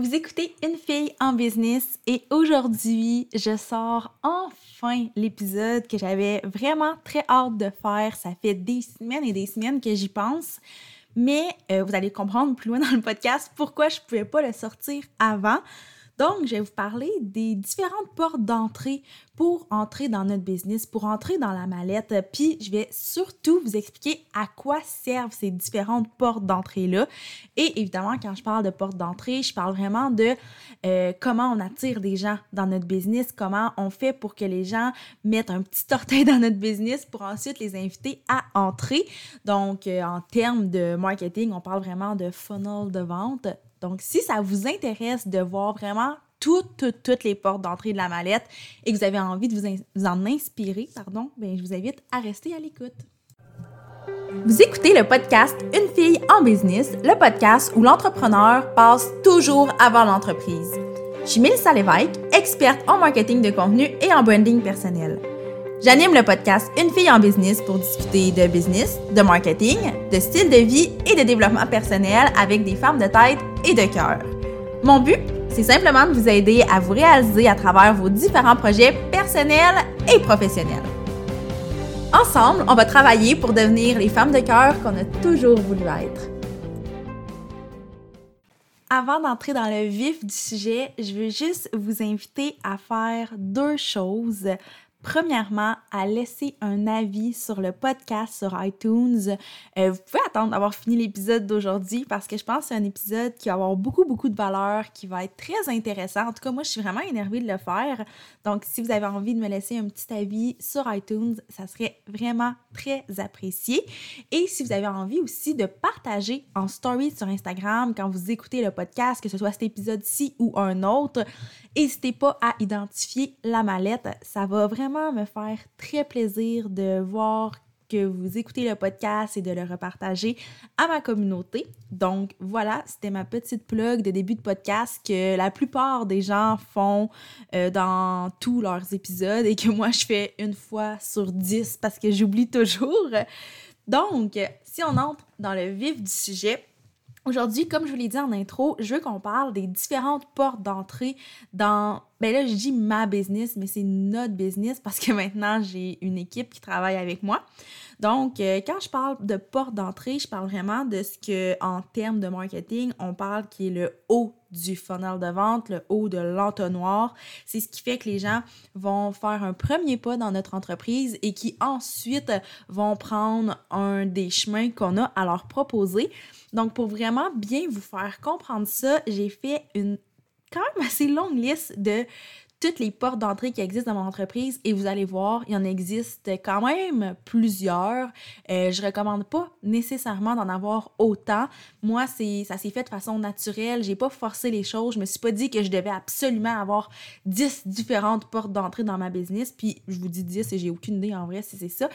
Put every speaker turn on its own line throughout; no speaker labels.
Vous écoutez Une fille en business et aujourd'hui, je sors enfin l'épisode que j'avais vraiment très hâte de faire. Ça fait des semaines et des semaines que j'y pense. Mais euh, vous allez comprendre plus loin dans le podcast pourquoi je ne pouvais pas le sortir avant. Donc, je vais vous parler des différentes portes d'entrée pour entrer dans notre business, pour entrer dans la mallette. Puis, je vais surtout vous expliquer à quoi servent ces différentes portes d'entrée-là. Et évidemment, quand je parle de portes d'entrée, je parle vraiment de euh, comment on attire des gens dans notre business, comment on fait pour que les gens mettent un petit orteil dans notre business pour ensuite les inviter à entrer. Donc, euh, en termes de marketing, on parle vraiment de funnel de vente. Donc, si ça vous intéresse de voir vraiment toutes, toutes, les portes d'entrée de la mallette et que vous avez envie de vous, en inspirer, pardon, bien, je vous invite à rester à l'écoute. Vous écoutez le podcast Une fille en business, le podcast où l'entrepreneur passe toujours avant l'entreprise. Je suis Mélissa Lévesque, experte en marketing de contenu et en branding personnel. J'anime le podcast Une fille en business pour discuter de business, de marketing, de style de vie et de développement personnel avec des femmes de tête et de cœur. Mon but, c'est simplement de vous aider à vous réaliser à travers vos différents projets personnels et professionnels. Ensemble, on va travailler pour devenir les femmes de cœur qu'on a toujours voulu être. Avant d'entrer dans le vif du sujet, je veux juste vous inviter à faire deux choses Premièrement, à laisser un avis sur le podcast sur iTunes. Euh, vous pouvez attendre d'avoir fini l'épisode d'aujourd'hui parce que je pense que c'est un épisode qui va avoir beaucoup, beaucoup de valeur, qui va être très intéressant. En tout cas, moi, je suis vraiment énervée de le faire. Donc, si vous avez envie de me laisser un petit avis sur iTunes, ça serait vraiment très apprécié. Et si vous avez envie aussi de partager en story sur Instagram quand vous écoutez le podcast, que ce soit cet épisode-ci ou un autre, n'hésitez pas à identifier la mallette. Ça va vraiment me faire très plaisir de voir que vous écoutez le podcast et de le repartager à ma communauté. Donc voilà, c'était ma petite plug de début de podcast que la plupart des gens font euh, dans tous leurs épisodes et que moi je fais une fois sur dix parce que j'oublie toujours. Donc, si on entre dans le vif du sujet, Aujourd'hui, comme je vous l'ai dit en intro, je veux qu'on parle des différentes portes d'entrée dans, ben là je dis ma business, mais c'est notre business parce que maintenant j'ai une équipe qui travaille avec moi. Donc, euh, quand je parle de porte d'entrée, je parle vraiment de ce que, en termes de marketing, on parle qui est le haut du funnel de vente, le haut de l'entonnoir. C'est ce qui fait que les gens vont faire un premier pas dans notre entreprise et qui ensuite vont prendre un des chemins qu'on a à leur proposer. Donc, pour vraiment bien vous faire comprendre ça, j'ai fait une quand même assez longue liste de toutes les portes d'entrée qui existent dans mon entreprise et vous allez voir, il y en existe quand même plusieurs. Euh, je recommande pas nécessairement d'en avoir autant. Moi, c'est ça s'est fait de façon naturelle. J'ai pas forcé les choses. Je me suis pas dit que je devais absolument avoir 10 différentes portes d'entrée dans ma business. Puis je vous dis 10 et j'ai aucune idée en vrai si c'est ça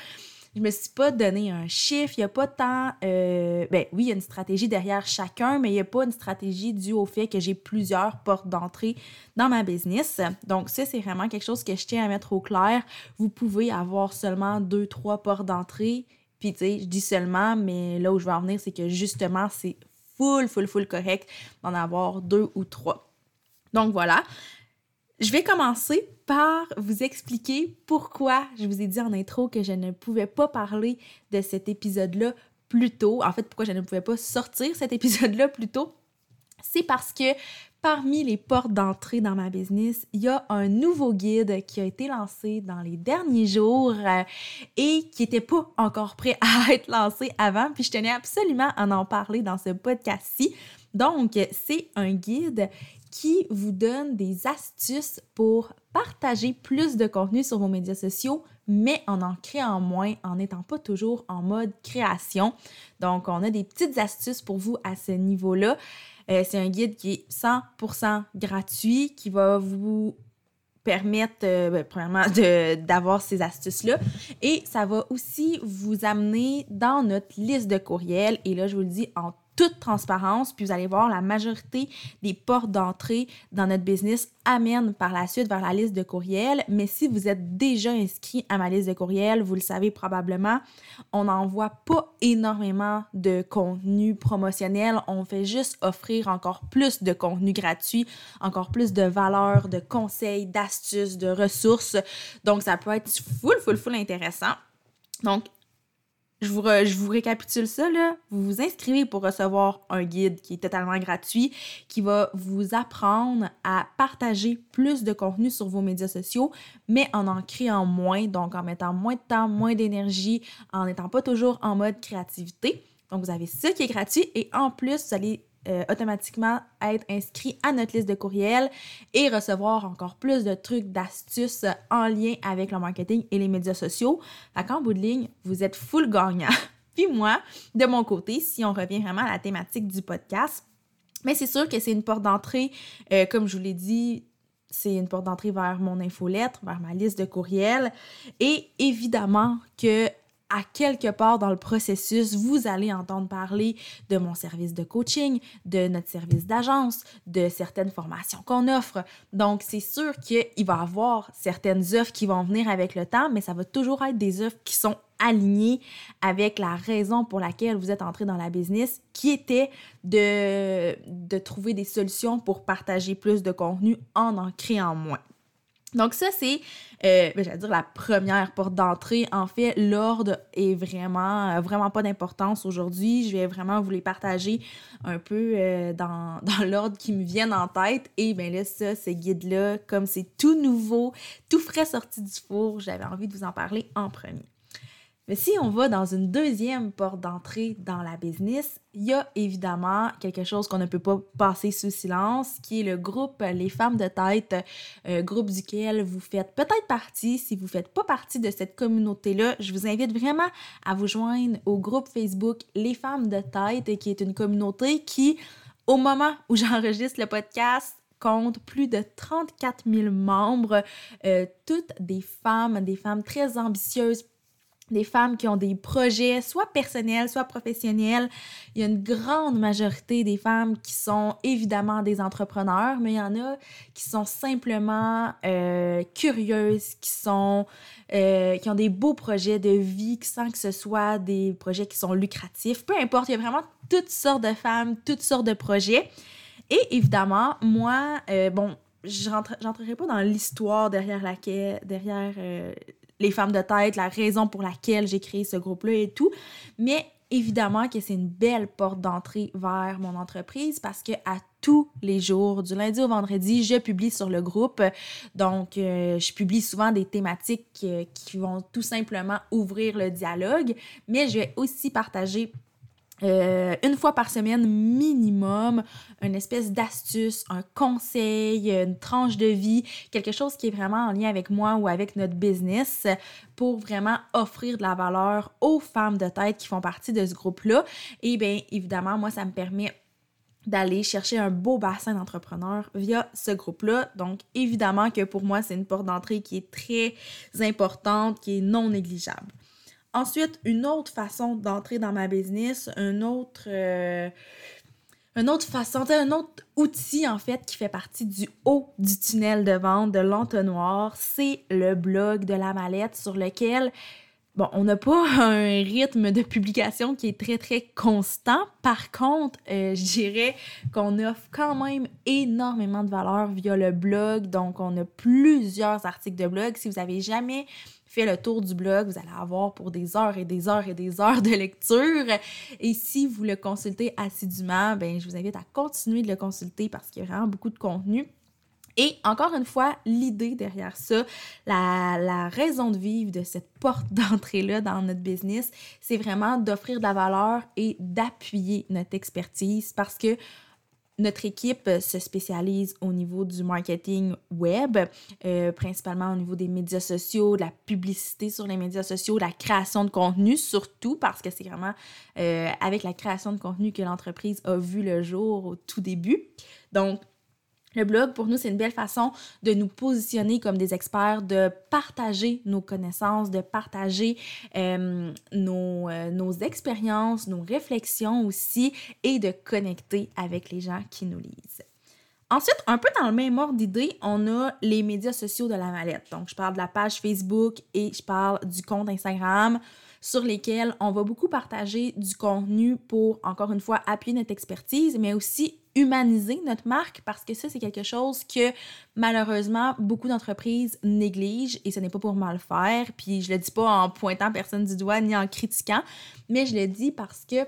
je me suis pas donné un chiffre, il n'y a pas tant. Euh, ben oui, il y a une stratégie derrière chacun, mais il n'y a pas une stratégie due au fait que j'ai plusieurs portes d'entrée dans ma business. Donc, ça, c'est vraiment quelque chose que je tiens à mettre au clair. Vous pouvez avoir seulement deux, trois portes d'entrée. Puis, tu sais, je dis seulement, mais là où je veux en venir, c'est que justement, c'est full, full, full correct d'en avoir deux ou trois. Donc, voilà. Je vais commencer par vous expliquer pourquoi je vous ai dit en intro que je ne pouvais pas parler de cet épisode-là plus tôt. En fait, pourquoi je ne pouvais pas sortir cet épisode-là plus tôt? C'est parce que parmi les portes d'entrée dans ma business, il y a un nouveau guide qui a été lancé dans les derniers jours euh, et qui n'était pas encore prêt à être lancé avant. Puis je tenais absolument à en parler dans ce podcast-ci. Donc, c'est un guide qui vous donne des astuces pour partager plus de contenu sur vos médias sociaux, mais en en créant moins, en n'étant pas toujours en mode création. Donc, on a des petites astuces pour vous à ce niveau-là. Euh, c'est un guide qui est 100% gratuit, qui va vous permettre, euh, ben, premièrement, d'avoir ces astuces-là. Et ça va aussi vous amener dans notre liste de courriels. Et là, je vous le dis en toute transparence, puis vous allez voir la majorité des portes d'entrée dans notre business amènent par la suite vers la liste de courriels. Mais si vous êtes déjà inscrit à ma liste de courriels, vous le savez probablement, on n'envoie pas énormément de contenu promotionnel. On fait juste offrir encore plus de contenu gratuit, encore plus de valeur, de conseils, d'astuces, de ressources. Donc, ça peut être full, full, full intéressant. Donc, je vous, récapitule ça. Vous vous inscrivez pour recevoir un guide qui est totalement gratuit, qui va vous apprendre à partager plus de contenu sur vos médias sociaux, mais en en créant moins, donc en mettant moins de temps, moins d'énergie, en n'étant pas toujours en mode créativité. Donc, vous avez ça qui est gratuit et en plus, vous allez euh, automatiquement être inscrit à notre liste de courriels et recevoir encore plus de trucs, d'astuces en lien avec le marketing et les médias sociaux. Fait qu'en bout de ligne, vous êtes full gagnant. Puis moi, de mon côté, si on revient vraiment à la thématique du podcast, mais c'est sûr que c'est une porte d'entrée, euh, comme je vous l'ai dit, c'est une porte d'entrée vers mon infolettre, vers ma liste de courriels. Et évidemment que à quelque part dans le processus, vous allez entendre parler de mon service de coaching, de notre service d'agence, de certaines formations qu'on offre. Donc, c'est sûr qu'il va y avoir certaines offres qui vont venir avec le temps, mais ça va toujours être des offres qui sont alignées avec la raison pour laquelle vous êtes entré dans la business, qui était de, de trouver des solutions pour partager plus de contenu en en créant moins. Donc ça, c'est, euh, ben, j'allais dire, la première porte d'entrée. En fait, l'ordre est vraiment, euh, vraiment pas d'importance aujourd'hui. Je vais vraiment vous les partager un peu euh, dans, l'ordre qui me viennent en tête. Et bien là, ça, ce guide-là, comme c'est tout nouveau, tout frais sorti du four, j'avais envie de vous en parler en premier. Mais si on va dans une deuxième porte d'entrée dans la business, il y a évidemment quelque chose qu'on ne peut pas passer sous silence, qui est le groupe Les Femmes de Tête, euh, groupe duquel vous faites peut-être partie. Si vous ne faites pas partie de cette communauté-là, je vous invite vraiment à vous joindre au groupe Facebook Les Femmes de Tête, qui est une communauté qui, au moment où j'enregistre le podcast, compte plus de 34 000 membres, euh, toutes des femmes, des femmes très ambitieuses, des femmes qui ont des projets, soit personnels, soit professionnels. Il y a une grande majorité des femmes qui sont évidemment des entrepreneurs, mais il y en a qui sont simplement euh, curieuses, qui sont euh, qui ont des beaux projets de vie sans que ce soit des projets qui sont lucratifs. Peu importe, il y a vraiment toutes sortes de femmes, toutes sortes de projets. Et évidemment, moi, euh, bon, je n'entrerai pas dans l'histoire derrière laquelle, derrière les femmes de tête, la raison pour laquelle j'ai créé ce groupe-là et tout. Mais évidemment que c'est une belle porte d'entrée vers mon entreprise parce que à tous les jours, du lundi au vendredi, je publie sur le groupe. Donc, euh, je publie souvent des thématiques euh, qui vont tout simplement ouvrir le dialogue, mais je vais aussi partager euh, une fois par semaine minimum, une espèce d'astuce, un conseil, une tranche de vie, quelque chose qui est vraiment en lien avec moi ou avec notre business pour vraiment offrir de la valeur aux femmes de tête qui font partie de ce groupe-là. Et bien évidemment, moi, ça me permet d'aller chercher un beau bassin d'entrepreneurs via ce groupe-là. Donc, évidemment que pour moi, c'est une porte d'entrée qui est très importante, qui est non négligeable. Ensuite, une autre façon d'entrer dans ma business, un autre, euh, une autre façon, un autre outil en fait qui fait partie du haut du tunnel de vente de l'entonnoir, c'est le blog de la mallette sur lequel Bon, on n'a pas un rythme de publication qui est très, très constant. Par contre, euh, je dirais qu'on offre quand même énormément de valeur via le blog. Donc, on a plusieurs articles de blog. Si vous avez jamais fait le tour du blog, vous allez avoir pour des heures et des heures et des heures de lecture. Et si vous le consultez assidûment, ben, je vous invite à continuer de le consulter parce qu'il y a vraiment beaucoup de contenu. Et encore une fois, l'idée derrière ça, la, la, raison de vivre de cette porte d'entrée-là dans notre business, c'est vraiment d'offrir de la valeur et d'appuyer notre expertise parce que notre équipe se spécialise au niveau du marketing web, euh, principalement au niveau des médias sociaux, de la publicité sur les médias sociaux, de la création de contenu, surtout parce que c'est vraiment euh, avec la création de contenu que l'entreprise a vu le jour au tout début. Donc, Le blog, pour nous, c'est une belle façon de nous positionner comme des experts, de partager nos connaissances, de partager euh, nos, euh, nos expériences, nos réflexions aussi et de connecter avec les gens qui nous lisent. Ensuite, un peu dans le même ordre d'idée, on a les médias sociaux de la mallette. Donc, je parle de la page Facebook et je parle du compte Instagram sur lesquels on va beaucoup partager du contenu pour, encore une fois, appuyer notre expertise, mais aussi humaniser notre marque parce que ça, c'est quelque chose que malheureusement beaucoup d'entreprises négligent et ce n'est pas pour mal faire. Puis je le dis pas en pointant personne du doigt ni en critiquant, mais je le dis parce que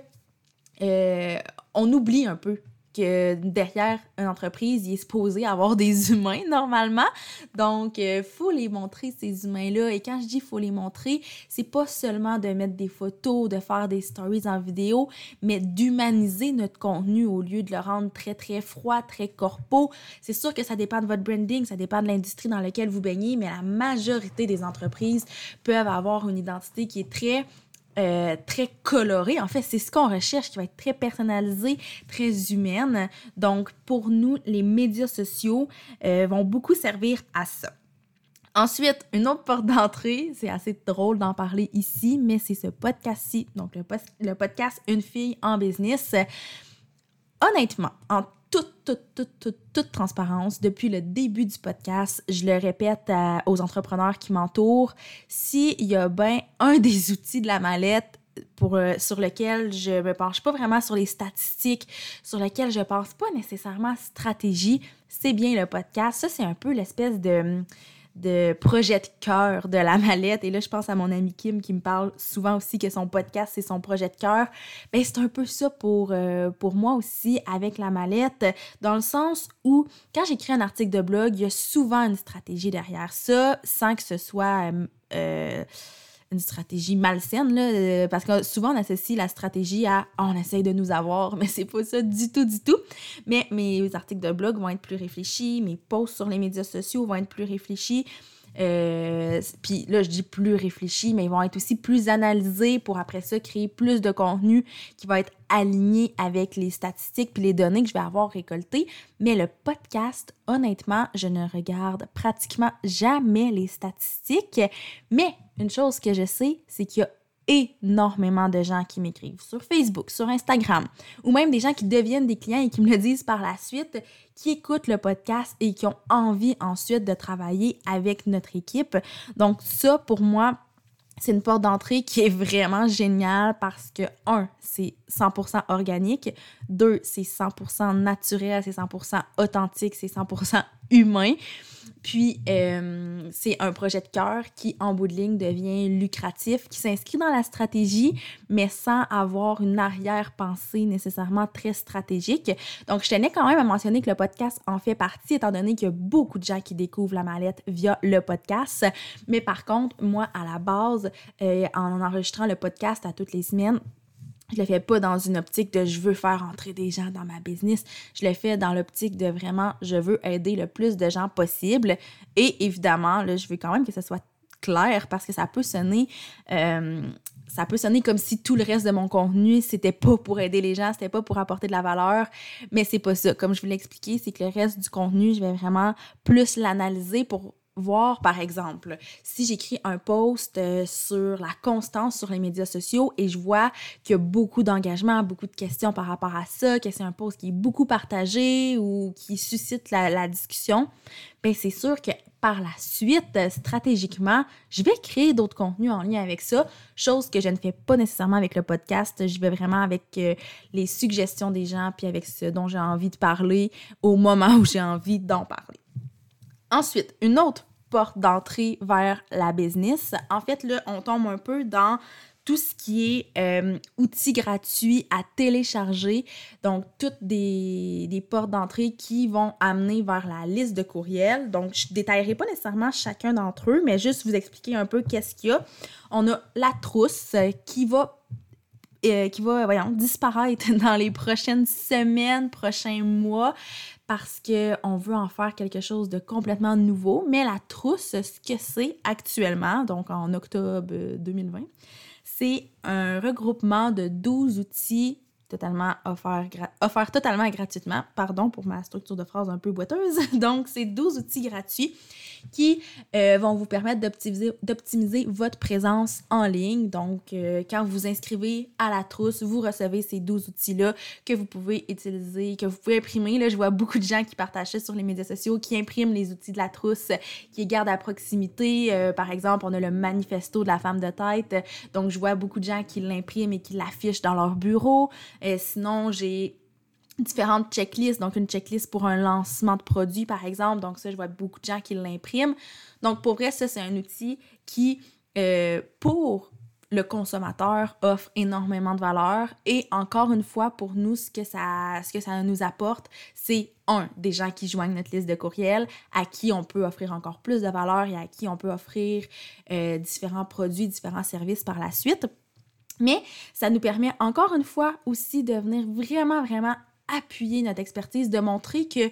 euh, on oublie un peu que derrière une entreprise, il est supposé avoir des humains normalement. Donc, il euh, faut les montrer, ces humains-là. Et quand je dis faut les montrer, c'est pas seulement de mettre des photos, de faire des stories en vidéo, mais d'humaniser notre contenu au lieu de le rendre très, très froid, très corpo. C'est sûr que ça dépend de votre branding, ça dépend de l'industrie dans laquelle vous baignez, mais la majorité des entreprises peuvent avoir une identité qui est très euh, très colorée. En fait, c'est ce qu'on recherche, qui va être très personnalisé, très humaine. Donc, pour nous, les médias sociaux euh, vont beaucoup servir à ça. Ensuite, une autre porte d'entrée, c'est assez drôle d'en parler ici, mais c'est ce podcast-ci, donc le, le, podcast Une fille en business. Honnêtement, en toute, toute, toute, toute, transparence, depuis le début du podcast, je le répète aux entrepreneurs qui m'entourent, s'il y a bien un des outils de la mallette pour, euh, sur lequel je me penche pas vraiment sur les statistiques, sur lequel je pense pas nécessairement stratégie, c'est bien le podcast. Ça, c'est un peu l'espèce de de projet de cœur de la mallette. Et là, je pense à mon ami Kim qui me parle souvent aussi que son podcast, c'est son projet de cœur. Ben, c'est un peu ça pour, euh, pour moi aussi avec la mallette, dans le sens où quand j'écris un article de blog, il y a souvent une stratégie derrière ça, sans que ce soit... Euh, euh, une stratégie malsaine, là, euh, parce que souvent on associe la stratégie à oh, on essaye de nous avoir, mais c'est pas ça du tout, du tout. Mais mes articles de blog vont être plus réfléchis, mes posts sur les médias sociaux vont être plus réfléchis. Euh, puis là, je dis plus réfléchis, mais ils vont être aussi plus analysés pour après ça créer plus de contenu qui va être aligné avec les statistiques puis les données que je vais avoir récoltées. Mais le podcast, honnêtement, je ne regarde pratiquement jamais les statistiques. Mais une chose que je sais, c'est qu'il y a énormément de gens qui m'écrivent sur Facebook, sur Instagram, ou même des gens qui deviennent des clients et qui me le disent par la suite, qui écoutent le podcast et qui ont envie ensuite de travailler avec notre équipe. Donc ça, pour moi, c'est une porte d'entrée qui est vraiment géniale parce que, un, c'est 100% organique, deux, c'est 100% naturel, c'est 100% authentique, c'est 100% humain. Puis, euh, c'est un projet de cœur qui, en bout de ligne, devient lucratif, qui s'inscrit dans la stratégie, mais sans avoir une arrière-pensée nécessairement très stratégique. Donc, je tenais quand même à mentionner que le podcast en fait partie, étant donné qu'il y a beaucoup de gens qui découvrent la mallette via le podcast. Mais par contre, moi, à la base, euh, en enregistrant le podcast à toutes les semaines, je le fais pas dans une optique de je veux faire entrer des gens dans ma business. Je le fais dans l'optique de vraiment je veux aider le plus de gens possible. Et évidemment, là, je veux quand même que ce soit clair parce que ça peut sonner. Euh, ça peut sonner comme si tout le reste de mon contenu, c'était pas pour aider les gens, c'était pas pour apporter de la valeur, mais c'est pas ça. Comme je vous l'ai expliqué, c'est que le reste du contenu, je vais vraiment plus l'analyser pour voir, par exemple, si j'écris un post euh, sur la constance sur les médias sociaux et je vois qu'il y a beaucoup d'engagement, beaucoup de questions par rapport à ça, que c'est un post qui est beaucoup partagé ou qui suscite la, discussion, bien c'est sûr que par la suite, stratégiquement, je vais créer d'autres contenus en lien avec ça, chose que je ne fais pas nécessairement avec le podcast. Je vais vraiment avec euh, les suggestions des gens puis avec ce dont j'ai envie de parler au moment où j'ai envie d'en parler. Ensuite, une autre porte d'entrée vers la business. En fait, là, on tombe un peu dans tout ce qui est euh, outils gratuits à télécharger. Donc, toutes des, des portes d'entrée qui vont amener vers la liste de courriels. Donc, je ne détaillerai pas nécessairement chacun d'entre eux, mais juste vous expliquer un peu qu'est-ce qu'il y a. On a la trousse qui va euh, qui va, voyons, disparaître dans les prochaines semaines, prochains mois parce qu'on veut en faire quelque chose de complètement nouveau. Mais la trousse, ce que c'est actuellement, donc en octobre 2020, c'est un regroupement de 12 outils totalement offert, offert totalement gratuitement. Pardon pour ma structure de phrase un peu boiteuse. Donc, c'est 12 outils gratuits qui euh, vont vous permettre d'optimiser votre présence en ligne. Donc, euh, quand vous inscrivez à la trousse, vous recevez ces 12 outils-là que vous pouvez utiliser, que vous pouvez imprimer. Là, je vois beaucoup de gens qui partagent ça sur les médias sociaux, qui impriment les outils de la trousse, qui les gardent à proximité. Euh, par exemple, on a le manifesto de la femme de tête. Donc, je vois beaucoup de gens qui l'impriment et qui l'affichent dans leur bureau. sinon, j'ai différentes checklists, donc une checklist pour un lancement de produit, par exemple. Donc ça, je vois beaucoup de gens qui l'impriment. Donc pour vrai, ça, c'est un outil qui, euh, pour le consommateur, offre énormément de valeur. Et encore une fois, pour nous, ce que ça, ce que ça nous apporte, c'est un, des gens qui joignent notre liste de courriels, à qui on peut offrir encore plus de valeur et à qui on peut offrir euh, différents produits, différents services par la suite. Mais ça nous permet encore une fois aussi de venir vraiment, vraiment appuyer notre expertise, de montrer que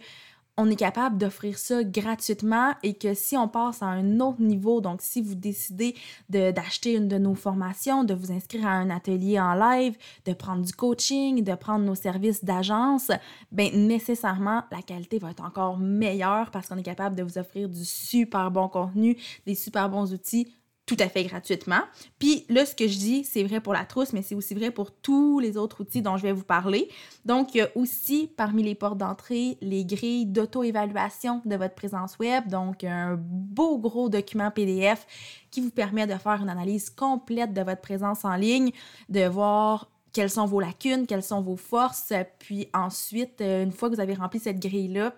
on est capable d'offrir ça gratuitement et que si on passe à un autre niveau, donc si vous décidez d'acheter une de nos formations, de vous inscrire à un atelier en live, de prendre du coaching, de prendre nos services d'agence, ben nécessairement la qualité va être encore meilleure parce qu'on est capable de vous offrir du super bon contenu, des super bons outils tout à fait gratuitement. Puis là, ce que je dis, c'est vrai pour la trousse, mais c'est aussi vrai pour tous les autres outils dont je vais vous parler. Donc, il y a aussi parmi les portes d'entrée les grilles d'auto-évaluation de votre présence web. Donc, un beau gros document PDF qui vous permet de faire une analyse complète de votre présence en ligne, de voir quelles sont vos lacunes, quelles sont vos forces. Puis ensuite, une fois que vous avez rempli cette grille-là,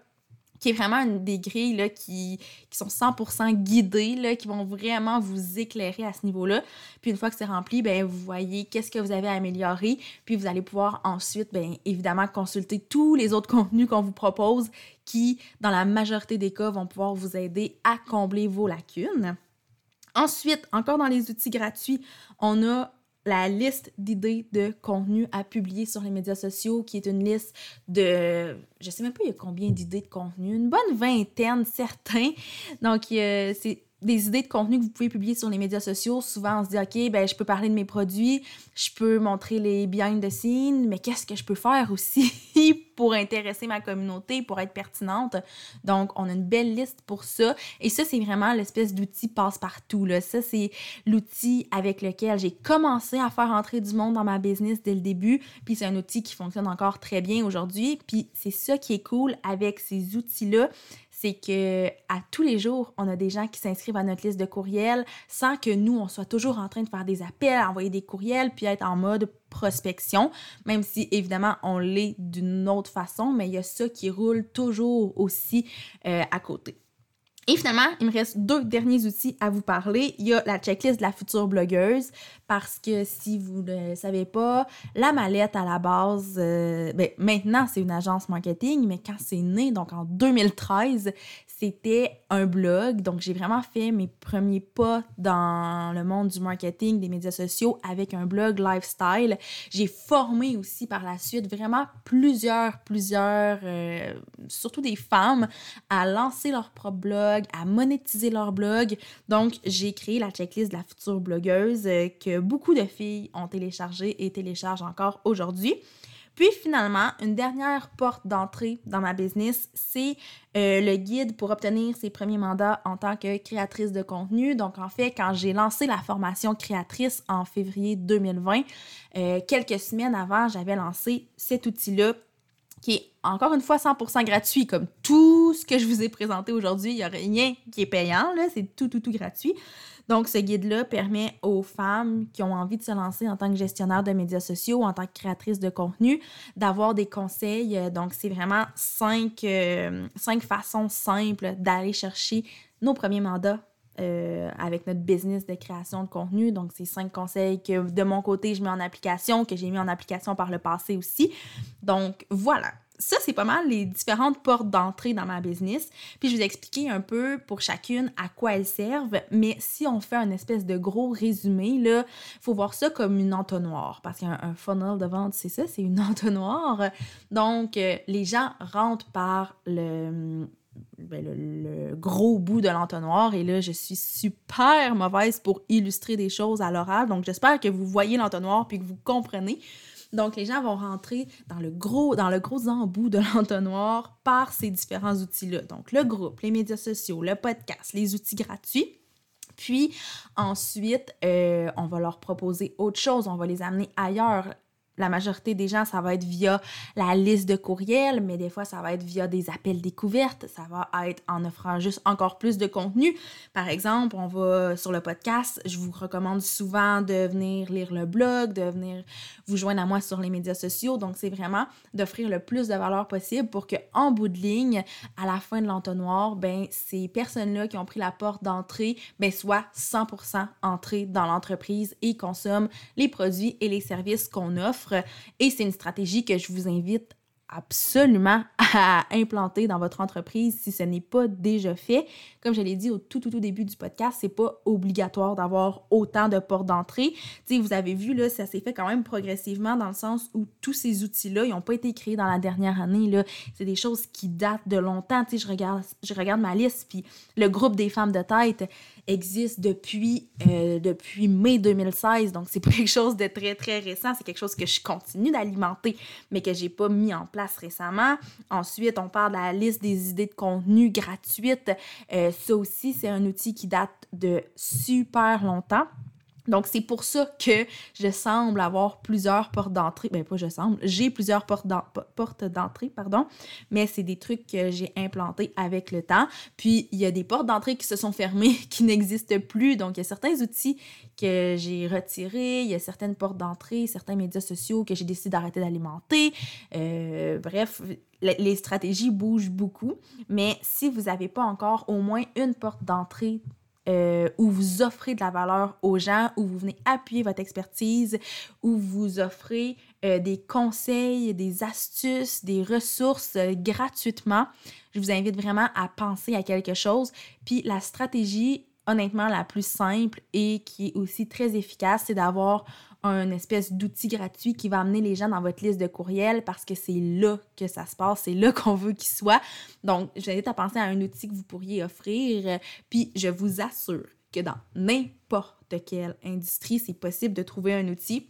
qui est vraiment des grilles là, qui, qui sont 100% guidées, là, qui vont vraiment vous éclairer à ce niveau-là. Puis une fois que c'est rempli, ben, vous voyez qu'est-ce que vous avez à améliorer, puis vous allez pouvoir ensuite, bien évidemment, consulter tous les autres contenus qu'on vous propose qui, dans la majorité des cas, vont pouvoir vous aider à combler vos lacunes. Ensuite, encore dans les outils gratuits, on a la liste d'idées de contenu à publier sur les médias sociaux, qui est une liste de, je sais même pas il y a combien d'idées de contenu, une bonne vingtaine, certains. Donc, c'est des idées de contenu que vous pouvez publier sur les médias sociaux. Souvent, on se dit, OK, ben, je peux parler de mes produits, je peux montrer les behind the scenes, mais qu'est-ce que je peux faire aussi pour intéresser ma communauté, pour être pertinente? Donc, on a une belle liste pour ça. Et ça, c'est vraiment l'espèce d'outil passe-partout. Là. Ça, c'est l'outil avec lequel j'ai commencé à faire entrer du monde dans ma business dès le début. Puis, c'est un outil qui fonctionne encore très bien aujourd'hui. Puis, c'est ça qui est cool avec ces outils-là c'est que à tous les jours, on a des gens qui s'inscrivent à notre liste de courriels sans que nous, on soit toujours en train de faire des appels, envoyer des courriels, puis être en mode prospection, même si évidemment on l'est d'une autre façon, mais il y a ça qui roule toujours aussi euh, à côté. Et finalement, il me reste deux derniers outils à vous parler. Il y a la checklist de la future blogueuse, parce que si vous ne le savez pas, la mallette à la base, euh, ben, maintenant c'est une agence marketing, mais quand c'est né, donc en 2013, c'était un blog. Donc j'ai vraiment fait mes premiers pas dans le monde du marketing, des médias sociaux avec un blog lifestyle. J'ai formé aussi par la suite vraiment plusieurs, plusieurs, euh, surtout des femmes, à lancer leur propre blog, à monétiser leur blog. Donc j'ai créé la checklist de la future blogueuse euh, que beaucoup de filles ont téléchargé et téléchargent encore aujourd'hui. Puis finalement, une dernière porte d'entrée dans ma business, c'est euh, le guide pour obtenir ses premiers mandats en tant que créatrice de contenu. Donc en fait, quand j'ai lancé la formation créatrice en février 2020, euh, quelques semaines avant, j'avais lancé cet outil-là qui est encore une fois 100% gratuit, comme tout ce que je vous ai présenté aujourd'hui. Il n'y a rien qui est payant, c'est tout, tout, tout gratuit. Donc, ce guide-là permet aux femmes qui ont envie de se lancer en tant que gestionnaire de médias sociaux, en tant que créatrice de contenu, d'avoir des conseils. Donc, c'est vraiment cinq, euh, cinq façons simples d'aller chercher nos premiers mandats euh, avec notre business de création de contenu. Donc, c'est cinq conseils que de mon côté, je mets en application, que j'ai mis en application par le passé aussi. Donc, voilà ça, c'est pas mal les différentes portes d'entrée dans ma business. Puis je vous expliquer un peu pour chacune à quoi elles servent. Mais si on fait un espèce de gros résumé, là, faut voir ça comme une entonnoir. Parce qu'un un funnel de vente, c'est ça, c'est une entonnoir. Donc, euh, les gens rentrent par ben, le, le, gros bout de l'entonnoir. Et là, je suis super mauvaise pour illustrer des choses à l'oral. Donc, j'espère que vous voyez l'entonnoir puis que vous comprenez. Donc, les gens vont rentrer dans le gros, dans le gros embout de l'entonnoir par ces différents outils-là. Donc, le groupe, les médias sociaux, le podcast, les outils gratuits. Puis ensuite, euh, on va leur proposer autre chose, on va les amener ailleurs la majorité des gens, ça va être via la liste de courriels, mais des fois, ça va être via des appels découvertes. Ça va être en offrant juste encore plus de contenu. Par exemple, on va sur le podcast, je vous recommande souvent de venir lire le blog, de venir vous joindre à moi sur les médias sociaux. Donc, c'est vraiment d'offrir le plus de valeur possible pour que, en bout de ligne, à la fin de l'entonnoir, ben, ces personnes-là qui ont pris la porte d'entrée, ben, soient 100% entrées dans l'entreprise et consomment les produits et les services qu'on offre et c'est une stratégie que je vous invite absolument à implanter dans votre entreprise si ce n'est pas déjà fait. Comme je l'ai dit au tout, tout, tout début du podcast, c'est pas obligatoire d'avoir autant de portes d'entrée. Tu vous avez vu, là, ça s'est fait quand même progressivement dans le sens où tous ces outils-là, ils n'ont pas été créés dans la dernière année, là. C'est des choses qui datent de longtemps. Tu je regarde, je regarde ma liste, puis le groupe des femmes de tête existe depuis, euh, mai 2016, donc c'est pas quelque chose de très, très récent. C'est quelque chose que je continue d'alimenter, mais que j'ai pas mis en place récemment. Ensuite, on parle de la liste des idées de contenu gratuites. Euh, ça aussi, c'est un outil qui date de super longtemps. Donc, c'est pour ça que je semble avoir plusieurs portes d'entrée. Ben, pas je semble, j'ai plusieurs portes d'entrée, pardon, mais c'est des trucs que j'ai implantés avec le temps. Puis, il y a des portes d'entrée qui se sont fermées, qui n'existent plus. Donc, il y a certains outils que j'ai retirés, il y a certaines portes d'entrée, certains médias sociaux que j'ai décidé d'arrêter d'alimenter. Euh, bref, les stratégies bougent beaucoup. Mais si vous n'avez pas encore au moins une porte d'entrée euh, où vous offrez de la valeur aux gens, où vous venez appuyer votre expertise, où vous offrez euh, des conseils, des astuces, des ressources euh, gratuitement. Je vous invite vraiment à penser à quelque chose. Puis la stratégie, honnêtement, la plus simple et qui est aussi très efficace, c'est d'avoir un espèce d'outil gratuit qui va amener les gens dans votre liste de courriels parce que c'est là que ça se passe, c'est là qu'on veut qu'ils soient. Donc, j'invite à penser à un outil que vous pourriez offrir, puis je vous assure que dans n'importe quelle industrie, c'est possible de trouver un outil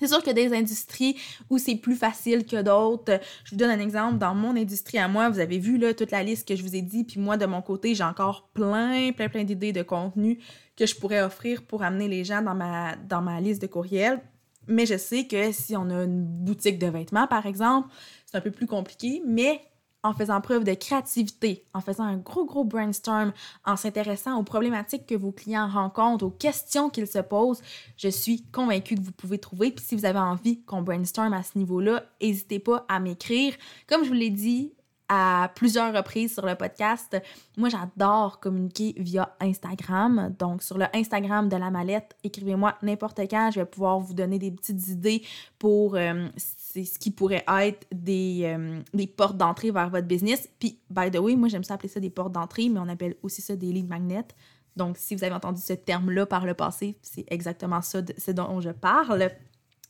c'est sûr a des industries où c'est plus facile que d'autres. Je vous donne un exemple. Dans mon industrie à moi, vous avez vu là, toute la liste que je vous ai dit. Puis moi, de mon côté, j'ai encore plein, plein, plein d'idées de contenu que je pourrais offrir pour amener les gens dans ma, dans ma liste de courriels. Mais je sais que si on a une boutique de vêtements, par exemple, c'est un peu plus compliqué. Mais en faisant preuve de créativité, en faisant un gros, gros brainstorm, en s'intéressant aux problématiques que vos clients rencontrent, aux questions qu'ils se posent, je suis convaincue que vous pouvez trouver. Puis si vous avez envie qu'on brainstorm à ce niveau-là, n'hésitez pas à m'écrire. Comme je vous l'ai dit, à plusieurs reprises sur le podcast. Moi, j'adore communiquer via Instagram. Donc, sur le Instagram de la mallette, écrivez-moi n'importe quand. Je vais pouvoir vous donner des petites idées pour euh, ce qui pourrait être des, euh, des portes d'entrée vers votre business. Puis, by the way, moi, j'aime ça appeler ça des portes d'entrée, mais on appelle aussi ça des lignes magnets. Donc, si vous avez entendu ce terme-là par le passé, c'est exactement ça ce dont je parle.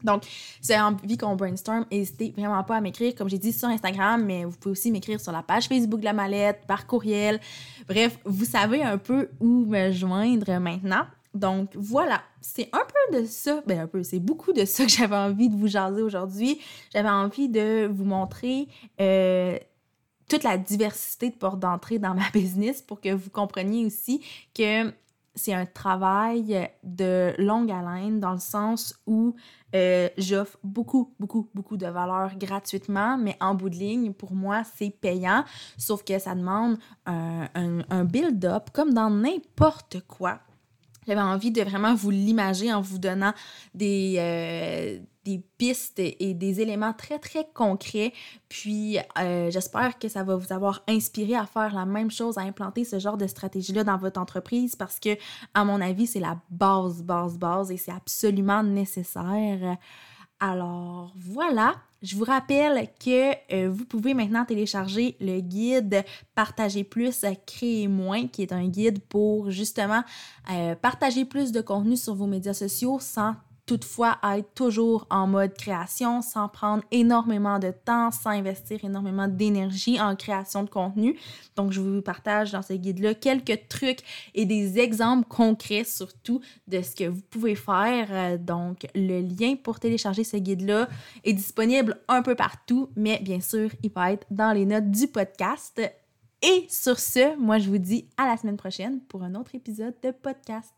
Donc, si vous avez envie qu'on brainstorm, n'hésitez vraiment pas à m'écrire, comme j'ai dit, sur Instagram, mais vous pouvez aussi m'écrire sur la page Facebook de la mallette, par courriel. Bref, vous savez un peu où me joindre maintenant. Donc voilà, c'est un peu de ça, ben un peu, c'est beaucoup de ça que j'avais envie de vous jaser aujourd'hui. J'avais envie de vous montrer euh, toute la diversité de portes d'entrée dans ma business pour que vous compreniez aussi que c'est un travail de longue haleine dans le sens où euh, j'offre beaucoup, beaucoup, beaucoup de valeur gratuitement, mais en bout de ligne, pour moi, c'est payant, sauf que ça demande un, un build-up comme dans n'importe quoi. J'avais envie de vraiment vous l'imager en vous donnant des, euh, des pistes et des éléments très, très concrets. Puis, euh, j'espère que ça va vous avoir inspiré à faire la même chose, à implanter ce genre de stratégie-là dans votre entreprise parce que, à mon avis, c'est la base, base, base et c'est absolument nécessaire. Alors, voilà. Je vous rappelle que euh, vous pouvez maintenant télécharger le guide Partager plus, créer moins, qui est un guide pour justement partager plus de contenu sur vos médias sociaux sans toutefois être toujours en mode création sans prendre énormément de temps, sans investir énormément d'énergie en création de contenu. Donc, je vous partage dans ce guide-là quelques trucs et des exemples concrets surtout de ce que vous pouvez faire. Euh, donc, le lien pour télécharger ce guide-là est disponible un peu partout, mais bien sûr, il va être dans les notes du podcast. Et sur ce, moi, je vous dis à la semaine prochaine pour un autre épisode de podcast.